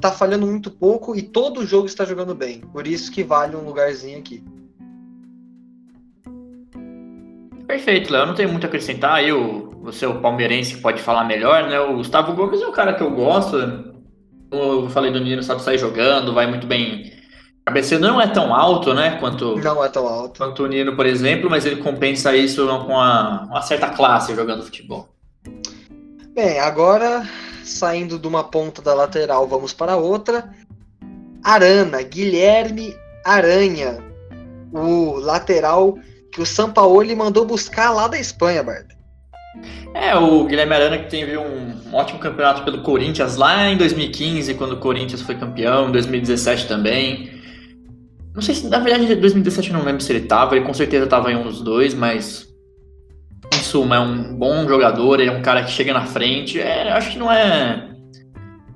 [SPEAKER 1] tá falhando muito pouco e todo jogo está jogando bem. Por isso que vale um lugarzinho aqui.
[SPEAKER 2] Perfeito, Léo. Não tenho muito a acrescentar. Aí o, você, o palmeirense, pode falar melhor, né? O Gustavo Gomes é um cara que eu gosto. Eu falei do Nino, sabe sair jogando, vai muito bem cabeceio não é tão alto, né? Quanto,
[SPEAKER 1] não é tão alto.
[SPEAKER 2] Quanto o Nino, por exemplo, mas ele compensa isso com uma, uma certa classe jogando futebol.
[SPEAKER 1] Bem, agora saindo de uma ponta da lateral, vamos para outra. Arana, Guilherme Aranha, o lateral que o Sampaoli mandou buscar lá da Espanha, Bart.
[SPEAKER 2] É, o Guilherme Arana que teve um ótimo campeonato pelo Corinthians lá em 2015, quando o Corinthians foi campeão, em 2017 também. Não sei se, na verdade, em 2017 eu não lembro se ele tava, ele com certeza tava em um dos dois, mas. Suma, é um bom jogador, ele é um cara que chega na frente. É, acho que não é,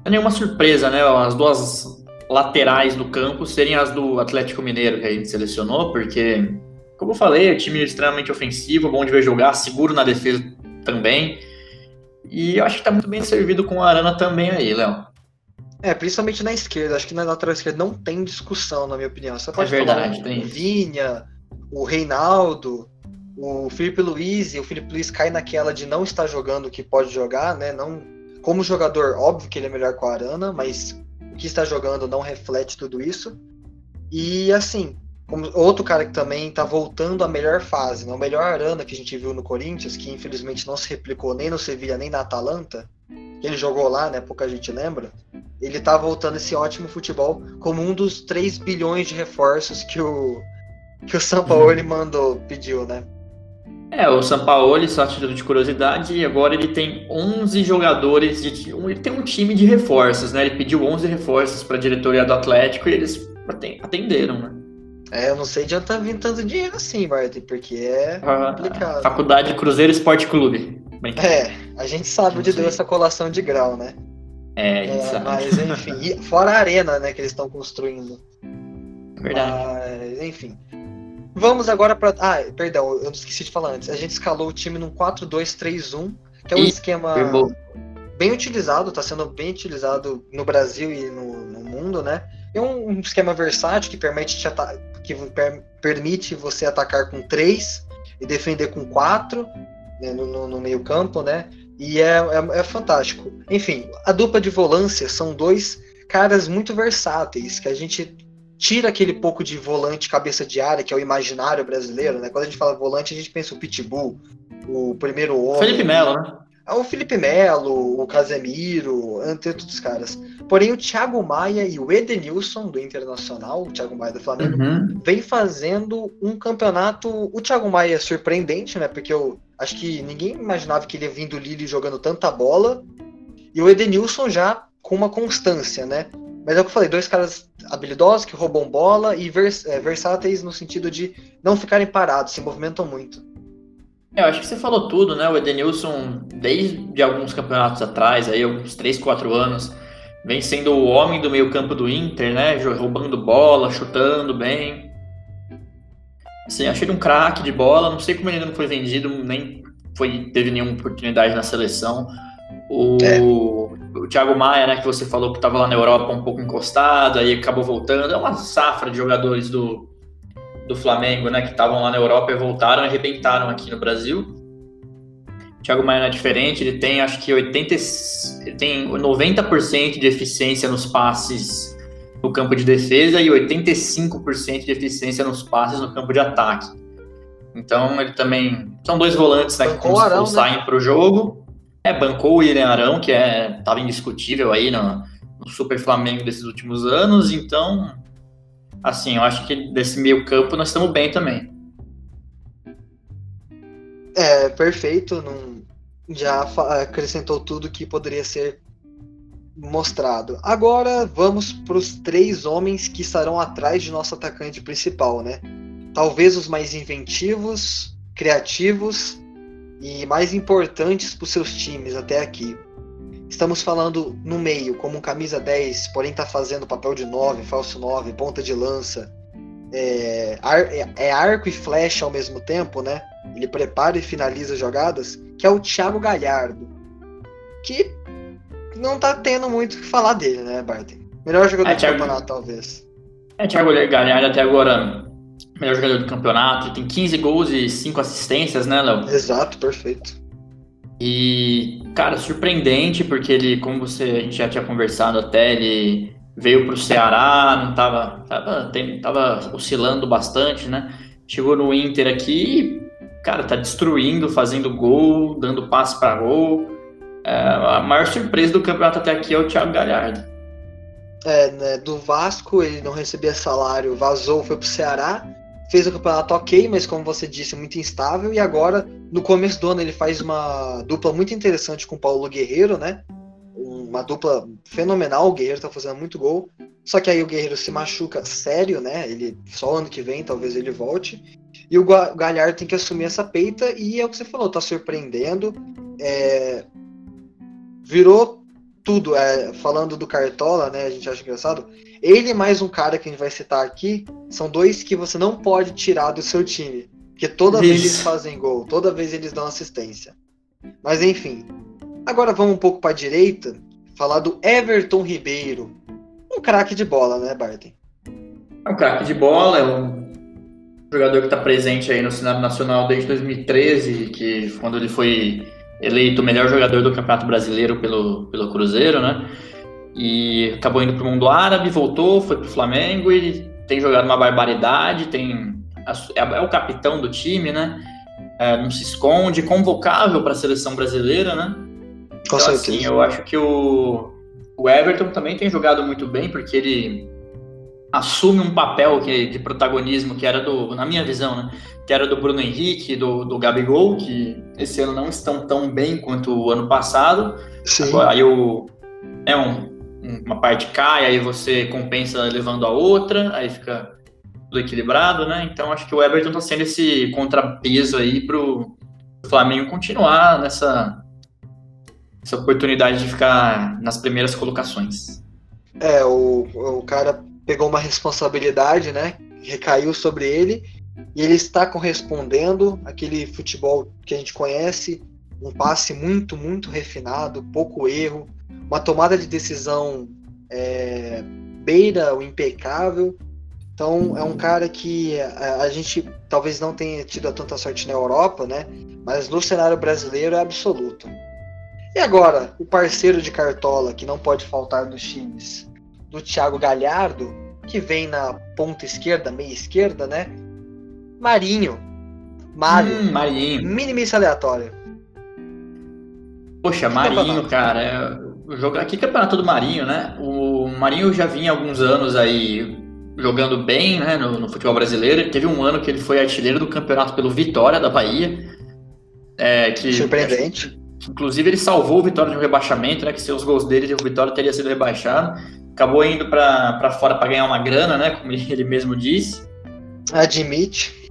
[SPEAKER 2] é nenhuma surpresa, né? As duas laterais do campo serem as do Atlético Mineiro que a gente selecionou, porque, como eu falei, é um time extremamente ofensivo, bom de ver jogar, seguro na defesa também. E eu acho que tá muito bem servido com a Arana também aí, Léo.
[SPEAKER 1] É, principalmente na esquerda. Acho que na lateral esquerda não tem discussão, na minha opinião. Você pode
[SPEAKER 2] é verdade,
[SPEAKER 1] falar
[SPEAKER 2] tem.
[SPEAKER 1] o Vinha, o Reinaldo, o Felipe Luiz, e o Felipe Luiz cai naquela de não estar jogando o que pode jogar, né? Não, como jogador, óbvio que ele é melhor com a Arana, mas o que está jogando não reflete tudo isso. E assim, como outro cara que também está voltando à melhor fase, né? o melhor Arana que a gente viu no Corinthians, que infelizmente não se replicou nem no Sevilla nem na Atalanta, que ele jogou lá, né? Pouca gente lembra. Ele tá voltando esse ótimo futebol como um dos 3 bilhões de reforços que o que o Sampaoli uhum. mandou, pediu, né?
[SPEAKER 2] É, o Sampaoli, só título de curiosidade, e agora ele tem 11 jogadores, de, ele tem um time de reforços, né? Ele pediu 11 reforços para a diretoria do Atlético e eles atenderam, né?
[SPEAKER 1] É, eu não sei de onde tá vindo tanto dinheiro assim, Martin, porque é
[SPEAKER 2] ah, complicado. Faculdade Cruzeiro Esporte Clube.
[SPEAKER 1] Bem, é, a gente sabe onde deu essa colação de grau, né?
[SPEAKER 2] É, a gente é, sabe.
[SPEAKER 1] Mas enfim, fora a arena, né, que eles estão construindo.
[SPEAKER 2] Verdade.
[SPEAKER 1] Mas, enfim. Vamos agora para. Ah, perdão, eu esqueci de falar antes. A gente escalou o time num 4-2-3-1, que é um e... esquema bem utilizado, está sendo bem utilizado no Brasil e no, no mundo, né? É um, um, esquema versátil que permite, te que per permite você atacar com 3 e defender com 4 né, no, no meio campo, né? E é, é, é, fantástico. Enfim, a dupla de volância são dois caras muito versáteis, que a gente tira aquele pouco de volante cabeça de área, que é o imaginário brasileiro, né? Quando a gente fala volante, a gente pensa o Pitbull, o primeiro homem.
[SPEAKER 2] Felipe Melo, né?
[SPEAKER 1] É o Felipe Melo, o Casemiro, entre outros caras. Porém, o Thiago Maia e o Edenilson, do Internacional, o Thiago Maia do Flamengo, uhum. vem fazendo um campeonato. O Thiago Maia é surpreendente, né? Porque eu acho que ninguém imaginava que ele ia vir do Lille jogando tanta bola. E o Edenilson já com uma constância, né? Mas é o que eu falei, dois caras habilidosos que roubam bola e vers é, versáteis no sentido de não ficarem parados, se movimentam muito.
[SPEAKER 2] É, eu acho que você falou tudo, né? O Edenilson, desde alguns campeonatos atrás, aí, uns 3, 4 anos, vem sendo o homem do meio campo do Inter, né? Roubando bola, chutando bem. Assim, achei ele um craque de bola, não sei como ele ainda não foi vendido, nem foi, teve nenhuma oportunidade na seleção. O, é. O Thiago Maia, né, que você falou que estava lá na Europa um pouco encostado, aí acabou voltando. É uma safra de jogadores do, do Flamengo, né, que estavam lá na Europa e voltaram e arrebentaram aqui no Brasil. O Thiago Maia não é diferente, ele tem acho que 80, ele tem 90% de eficiência nos passes no campo de defesa e 85% de eficiência nos passes no campo de ataque. Então ele também. São dois volantes né, que Arão, né? saem para o jogo. É, bancou o William Arão, que é, estava indiscutível aí no, no Super Flamengo desses últimos anos. Então, assim, eu acho que desse meio campo nós estamos bem também.
[SPEAKER 1] É, perfeito. Não, já acrescentou tudo que poderia ser mostrado. Agora vamos para os três homens que estarão atrás de nosso atacante principal, né? Talvez os mais inventivos, criativos e mais importantes para os seus times até aqui. Estamos falando no meio, como um camisa 10, porém está fazendo papel de 9, falso 9, ponta de lança. É, ar, é, é, arco e flecha ao mesmo tempo, né? Ele prepara e finaliza jogadas, que é o Thiago Galhardo. Que não tá tendo muito o que falar dele, né, Barton? Melhor jogador é, do Thiago... campeonato, talvez.
[SPEAKER 2] É, Thiago Galhardo até agora, melhor jogador do campeonato. Tem 15 gols e 5 assistências, né, Léo?
[SPEAKER 1] Exato, perfeito.
[SPEAKER 2] E, cara, surpreendente, porque ele, como você, a gente já tinha conversado até, ele veio pro Ceará, não tava, tava, tem, tava oscilando bastante, né? Chegou no Inter aqui cara, tá destruindo, fazendo gol, dando passe para gol. É, a maior surpresa do campeonato até aqui é o Thiago Galhardo.
[SPEAKER 1] É, né, do Vasco ele não recebia salário, vazou, foi pro Ceará, fez o campeonato ok, mas como você disse, muito instável, e agora, no começo do ano, ele faz uma dupla muito interessante com o Paulo Guerreiro, né? Uma dupla fenomenal, o Guerreiro tá fazendo muito gol. Só que aí o Guerreiro se machuca sério, né? Ele só ano que vem talvez ele volte. E o Galhardo tem que assumir essa peita e é o que você falou, tá surpreendendo. É, virou tudo. É, falando do Cartola, né? A gente acha engraçado. Ele mais um cara que a gente vai citar aqui são dois que você não pode tirar do seu time. Porque toda Isso. vez eles fazem gol, toda vez eles dão assistência. Mas enfim. Agora vamos um pouco para a direita, falar do Everton Ribeiro. Um craque de bola, né, Barton?
[SPEAKER 2] É um craque de bola, é um jogador que está presente aí no cenário nacional desde 2013, que quando ele foi eleito o melhor jogador do Campeonato Brasileiro pelo, pelo Cruzeiro, né? E acabou indo para o mundo árabe, voltou, foi para o Flamengo e tem jogado uma barbaridade, tem é, é o capitão do time, né? É, não se esconde, convocável para a seleção brasileira, né?
[SPEAKER 1] Com então, assim,
[SPEAKER 2] eu acho que o, o Everton também tem jogado muito bem, porque ele assume um papel que, de protagonismo que era do, na minha visão, né? que era do Bruno Henrique, do, do Gabigol, que esse ano não estão tão bem quanto o ano passado. Sim. Agora, aí o, é um, uma parte cai, aí você compensa levando a outra, aí fica tudo equilibrado, né? Então acho que o Everton está sendo esse contrapeso aí pro Flamengo continuar nessa essa oportunidade de ficar nas primeiras colocações.
[SPEAKER 1] É, o, o cara pegou uma responsabilidade, né? Recaiu sobre ele e ele está correspondendo aquele futebol que a gente conhece, um passe muito, muito refinado, pouco erro, uma tomada de decisão é, beira o impecável. Então é um cara que a, a, gente talvez não tenha tido tanta sorte na Europa, né? Mas no cenário brasileiro é absoluto. E agora, o parceiro de Cartola, que não pode faltar dos times, do Thiago Galhardo, que vem na ponta esquerda, meia esquerda, né? Marinho. Mário. Hum,
[SPEAKER 2] Marinho.
[SPEAKER 1] Minimista aleatório.
[SPEAKER 2] Poxa, Marinho, cara. É, jogo, aqui campeonato do Marinho, né? O Marinho já vinha alguns anos aí jogando bem né, no, no, futebol brasileiro. Teve um ano que ele foi artilheiro do campeonato pelo Vitória da Bahia. É, que,
[SPEAKER 1] Surpreendente.
[SPEAKER 2] inclusive ele salvou o Vitória de um rebaixamento, né? Que sem os gols dele, o Vitória teria sido rebaixado. Acabou indo para fora para ganhar uma grana, né? Como ele mesmo disse.
[SPEAKER 1] Admite.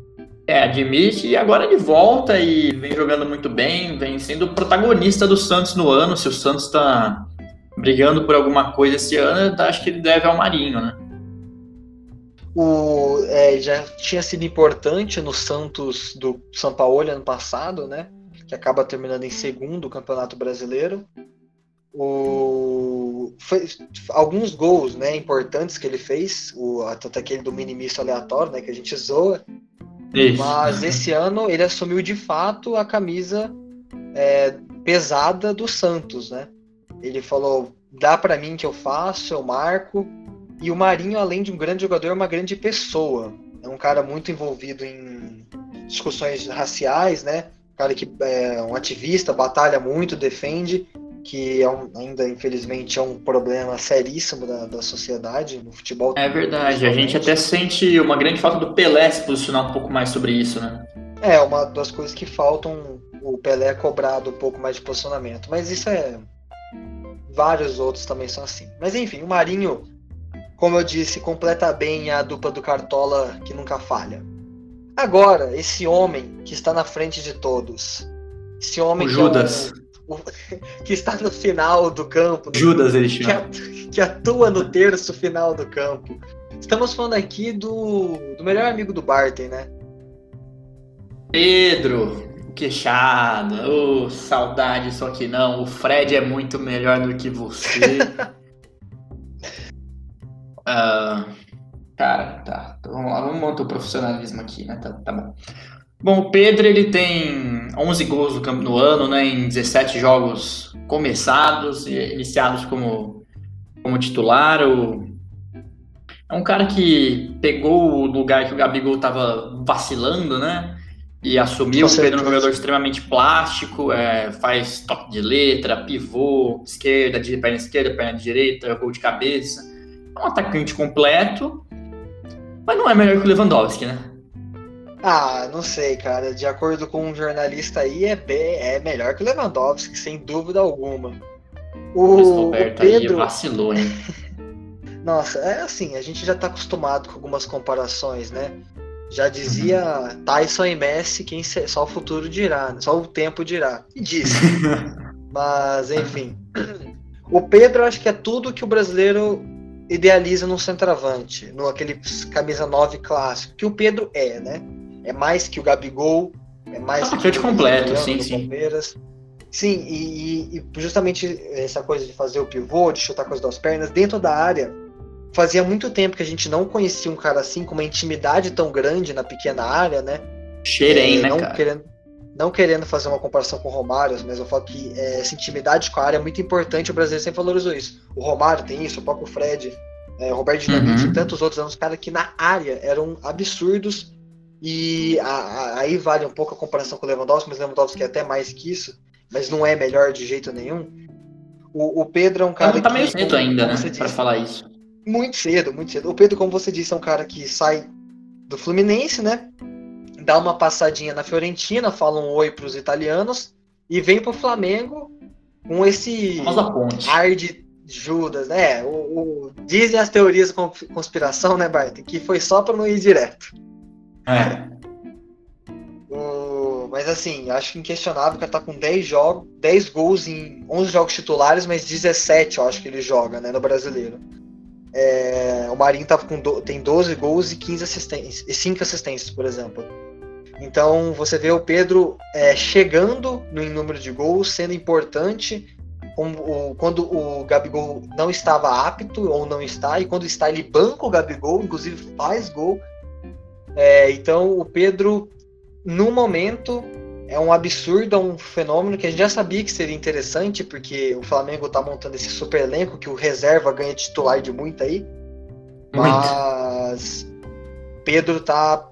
[SPEAKER 2] É, admite, e agora ele volta e vem jogando muito bem, vem sendo protagonista do Santos no ano. Se o Santos está brigando por alguma coisa esse ano, acho que ele deve ao Marinho, né?
[SPEAKER 1] O, é, já tinha sido importante no Santos do São Paulo ano passado, né? Que acaba terminando em segundo o Campeonato Brasileiro. O, foi, alguns gols né, importantes que ele fez, o, tanto aquele do minimista aleatório, né, que a gente zoa. Isso. Mas esse ano ele assumiu de fato a camisa é, pesada do Santos, né? Ele falou: dá para mim que eu faço, eu marco. E o Marinho, além de um grande jogador, é uma grande pessoa. É um cara muito envolvido em discussões raciais, né? Um cara que é um ativista, batalha muito, defende, que é um, ainda, infelizmente, é um problema seríssimo da, da sociedade no futebol.
[SPEAKER 2] É verdade, a gente até sente uma grande falta do Pelé se posicionar um pouco mais sobre isso, né?
[SPEAKER 1] É, uma das coisas que faltam, o Pelé é cobrado um pouco mais de posicionamento. Mas isso é. Vários outros também são assim. Mas enfim, o Marinho como eu disse, completa bem a dupla do Cartola que nunca falha. Agora, esse homem que está na frente de todos. Esse homem
[SPEAKER 2] o Judas.
[SPEAKER 1] Que, é o, que está no final do campo.
[SPEAKER 2] Judas, ele chama.
[SPEAKER 1] Que, que atua no terço final do campo. Estamos falando aqui do, do melhor amigo do Barton, né?
[SPEAKER 2] Pedro, queixado. Oh, saudade, só que não. O Fred é muito melhor do que você. Uh, cara, tá. Então, vamos lá, vamos montar o profissionalismo aqui, né? Tá, tá bom. Bom, o Pedro ele tem 11 gols no, campo, no ano, né? Em 17 jogos começados, iniciados como, como titular. O, é um cara que pegou o lugar que o Gabigol tava vacilando, né? E assumiu o Pedro um jogador extremamente plástico, é, faz toque de letra, pivô, esquerda, de perna esquerda, perna direita, gol de cabeça é um atacante completo, mas não é melhor que o Lewandowski, né?
[SPEAKER 1] Ah, não sei, cara. De acordo com um jornalista aí, é, bem, é melhor que o Lewandowski, sem dúvida alguma.
[SPEAKER 2] O, o Pedro vacilou, hein?
[SPEAKER 1] Nossa, é assim, a gente já tá acostumado com algumas comparações, né? Já dizia. Tyson e Messi, quem só o futuro dirá, né? só o tempo dirá. E disse. Mas, enfim. O Pedro acho que é tudo que o brasileiro idealiza no centroavante, no aquele camisa 9 clássico, que o Pedro é, né? É mais que o Gabigol, é mais
[SPEAKER 2] ah, que o completo, sim, sim.
[SPEAKER 1] Palmeiras. Sim, e, e, justamente essa coisa de fazer o pivô, de chutar com as duas pernas dentro da área, fazia muito tempo que a gente não conhecia um cara assim com uma intimidade tão grande na pequena área, né?
[SPEAKER 2] Cheirem, é, né,
[SPEAKER 1] não
[SPEAKER 2] cara?
[SPEAKER 1] Querendo, não querendo fazer uma comparação com o Romário, mas eu falo que é, essa intimidade com a área é muito importante, o brasileiro sempre valorizou isso. O Romário tem isso, o próprio Fred, é, o Roberto Dinamite uhum. e tantos outros eram os caras que na área eram absurdos. E a, a, aí vale um pouco a comparação com o Lewandowski, mas Lewandowski é até mais que isso, mas não é melhor de jeito nenhum. O, o Pedro é um cara. Não
[SPEAKER 2] tá meio cedo ainda, né? Disse, pra falar isso.
[SPEAKER 1] Muito cedo, muito cedo. O Pedro, como você disse, é um cara que sai do Fluminense, né? dá uma passadinha na Fiorentina, fala um oi para os italianos e vem para o Flamengo com esse ar de Judas, né? O, o, dizem as teorias de conspiração, né, Bart? Que foi só para não ir direto.
[SPEAKER 2] É.
[SPEAKER 1] O, mas assim, acho inquestionável que ele tá com 10 jogos, 10 gols em 11 jogos titulares, mas 17 eu acho que ele joga, né, no brasileiro. É, o Marinho tava com do, tem 12 gols e 15 assistências, e 5 assistências, por exemplo. Então você vê o Pedro é, chegando no número de gols, sendo importante quando o Gabigol não estava apto ou não está, e quando está ele banca o Gabigol, inclusive faz gol. É, então o Pedro, no momento, é um absurdo, é um fenômeno que a gente já sabia que seria interessante, porque o Flamengo está montando esse super elenco que o reserva ganha titular de muito aí. Mas Pedro tá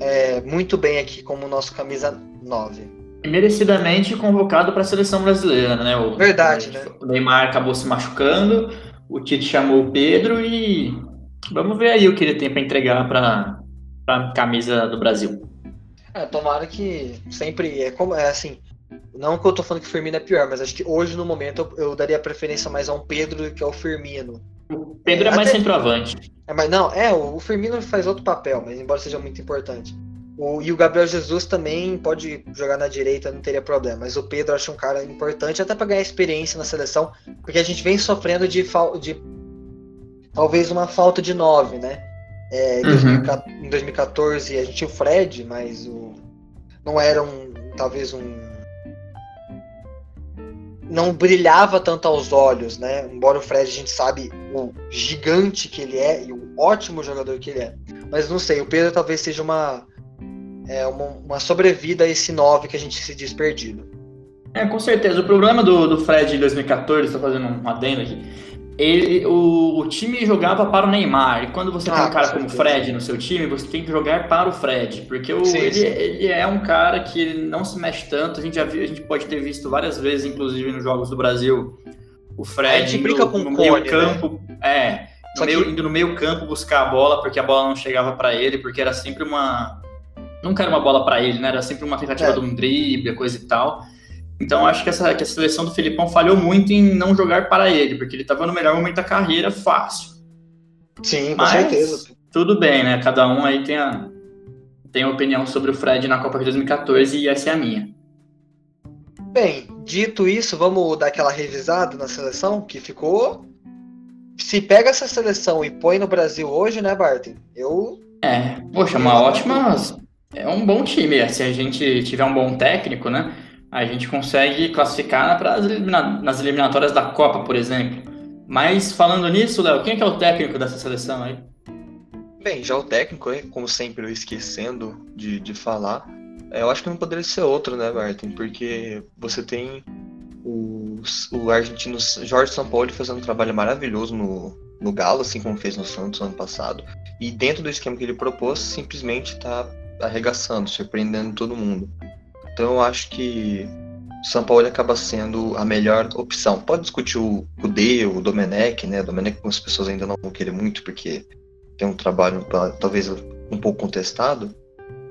[SPEAKER 1] é, muito bem aqui como nosso camisa 9.
[SPEAKER 2] Merecidamente convocado para a seleção brasileira, né? O,
[SPEAKER 1] Verdade, né?
[SPEAKER 2] O Neymar acabou se machucando, o Tite chamou o Pedro e vamos ver aí o que ele tem para entregar para a camisa do Brasil.
[SPEAKER 1] É, tomara que sempre é como é assim. Não que eu tô falando que o Firmino é pior, mas acho que hoje no momento eu, eu daria preferência mais a um Pedro do que ao Firmino.
[SPEAKER 2] O Pedro é, é mais até... centroavante.
[SPEAKER 1] É, mas não, é, o Firmino faz outro papel, mas embora seja muito importante. O, e o Gabriel Jesus também pode jogar na direita, não teria problema. Mas o Pedro acho um cara importante até para ganhar experiência na seleção, porque a gente vem sofrendo de, de talvez uma falta de nove, né? É, em, uhum. em 2014 a gente tinha o Fred, mas o, não era um, talvez um não brilhava tanto aos olhos, né? Embora o Fred a gente sabe o gigante que ele é e o ótimo jogador que ele é. Mas não sei, o Pedro talvez seja uma é, uma, uma sobrevida a esse 9 que a gente se diz perdido.
[SPEAKER 2] É, com certeza. O problema do, do Fred em 2014, estou fazendo um adendo aqui, ele, o, o, time jogava para o Neymar. E quando você ah, tem um cara como o Fred no seu time, você tem que jogar para o Fred. Porque o, sim, ele, sim. ele, é um cara que não se mexe tanto. A gente já viu, a gente pode ter visto várias vezes, inclusive nos Jogos do Brasil, o Fred. A gente
[SPEAKER 1] brinca com
[SPEAKER 2] no
[SPEAKER 1] o
[SPEAKER 2] meio Cone, campo. Né? É. No meio, Indo no meio campo buscar a bola, porque a bola não chegava para ele, porque era sempre uma. Nunca era uma bola para ele, né? Era sempre uma tentativa é. de um drible, coisa e tal. Então acho que, essa, que a seleção do Filipão falhou muito em não jogar para ele, porque ele estava no melhor momento da carreira fácil.
[SPEAKER 1] Sim, com Mas, certeza.
[SPEAKER 2] Tudo bem, né? Cada um aí tem a, tem a opinião sobre o Fred na Copa de 2014 e essa é a minha.
[SPEAKER 1] Bem, dito isso, vamos dar aquela revisada na seleção que ficou. Se pega essa seleção e põe no Brasil hoje, né, Barton? Eu.
[SPEAKER 2] É, poxa, uma ótima. É um bom time. Se a gente tiver um bom técnico, né? A gente consegue classificar nas eliminatórias da Copa, por exemplo. Mas falando nisso, Léo, quem é, que é o técnico dessa seleção aí?
[SPEAKER 3] Bem, já o técnico, como sempre eu esquecendo de, de falar, é, eu acho que não poderia ser outro, né, Martin? Porque você tem o, o argentino Jorge Sampaoli fazendo um trabalho maravilhoso no, no Galo, assim como fez no Santos ano passado. E dentro do esquema que ele propôs, simplesmente está arregaçando, surpreendendo todo mundo. Então eu acho que o São Paulo acaba sendo a melhor opção. Pode discutir o, D, o Domenech, né? O Domenech algumas pessoas ainda não vão querer muito porque tem um trabalho talvez um pouco contestado,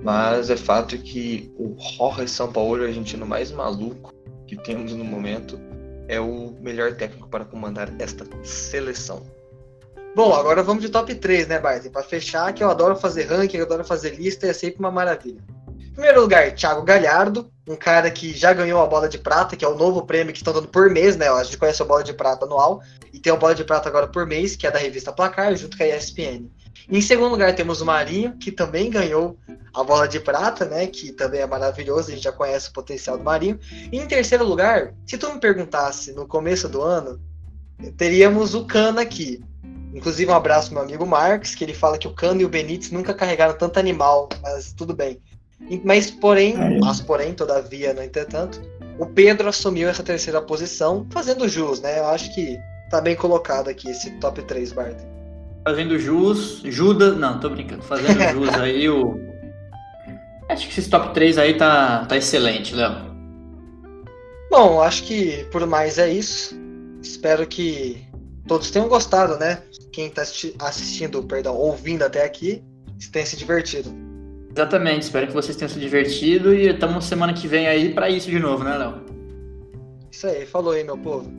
[SPEAKER 3] mas é fato que o Jorge São Paulo, o argentino mais maluco que temos no momento, é o melhor técnico para comandar esta seleção.
[SPEAKER 1] Bom, agora vamos de top 3, né, Barton? Para fechar, que eu adoro fazer ranking, eu adoro fazer lista, é sempre uma maravilha primeiro lugar, Thiago Galhardo, um cara que já ganhou a bola de prata, que é o novo prêmio que estão dando por mês, né? A gente conhece a bola de prata anual, e tem a bola de prata agora por mês, que é da revista Placar, junto com a ESPN. Em segundo lugar, temos o Marinho, que também ganhou a bola de prata, né? Que também é maravilhoso, a gente já conhece o potencial do Marinho. E em terceiro lugar, se tu me perguntasse no começo do ano, teríamos o Cana aqui. Inclusive, um abraço meu amigo Marcos, que ele fala que o Cano e o Benítez nunca carregaram tanto animal, mas tudo bem. Mas, porém, mas porém, todavia, no entretanto, o Pedro assumiu essa terceira posição, fazendo jus, né? Eu acho que tá bem colocado aqui esse top 3, Bart.
[SPEAKER 2] Fazendo jus, Judas, não, tô brincando, fazendo jus aí o. Acho que esse top 3 aí tá, tá excelente, Léo.
[SPEAKER 1] Bom, acho que por mais é isso. Espero que todos tenham gostado, né? Quem tá assistindo, perdão, ouvindo até aqui, tenha se divertido.
[SPEAKER 2] Exatamente, espero que vocês tenham se divertido e estamos semana que vem aí para isso de novo, né, Léo?
[SPEAKER 1] Isso aí, falou aí, meu povo.